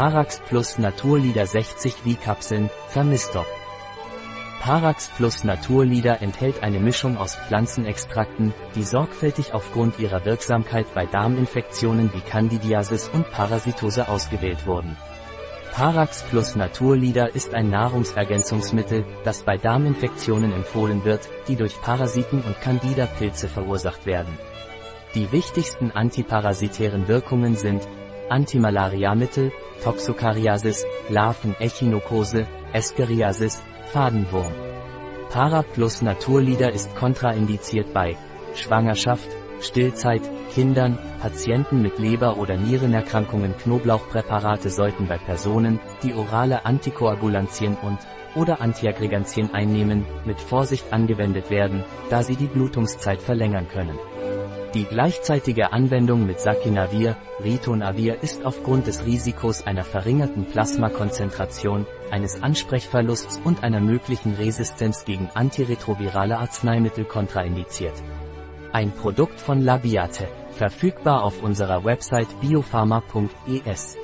Parax Plus Naturlieder 60 V-Kapseln, Vermisstop. Parax Plus Naturlieder enthält eine Mischung aus Pflanzenextrakten, die sorgfältig aufgrund ihrer Wirksamkeit bei Darminfektionen wie Candidiasis und Parasitose ausgewählt wurden. Parax Plus Naturlieder ist ein Nahrungsergänzungsmittel, das bei Darminfektionen empfohlen wird, die durch Parasiten und Candida-Pilze verursacht werden. Die wichtigsten antiparasitären Wirkungen sind Antimalariamittel, Toxokariasis, Larven Echinokose, Escheriasis, Fadenwurm. Para Plus Naturlieder ist kontraindiziert bei Schwangerschaft, Stillzeit, Kindern, Patienten mit Leber- oder Nierenerkrankungen Knoblauchpräparate sollten bei Personen, die orale Antikoagulantien und oder Antiaggregantien einnehmen, mit Vorsicht angewendet werden, da sie die Blutungszeit verlängern können. Die gleichzeitige Anwendung mit Sakinavir, Ritonavir ist aufgrund des Risikos einer verringerten Plasmakonzentration, eines Ansprechverlusts und einer möglichen Resistenz gegen antiretrovirale Arzneimittel kontraindiziert. Ein Produkt von Labiate, verfügbar auf unserer Website biopharma.es.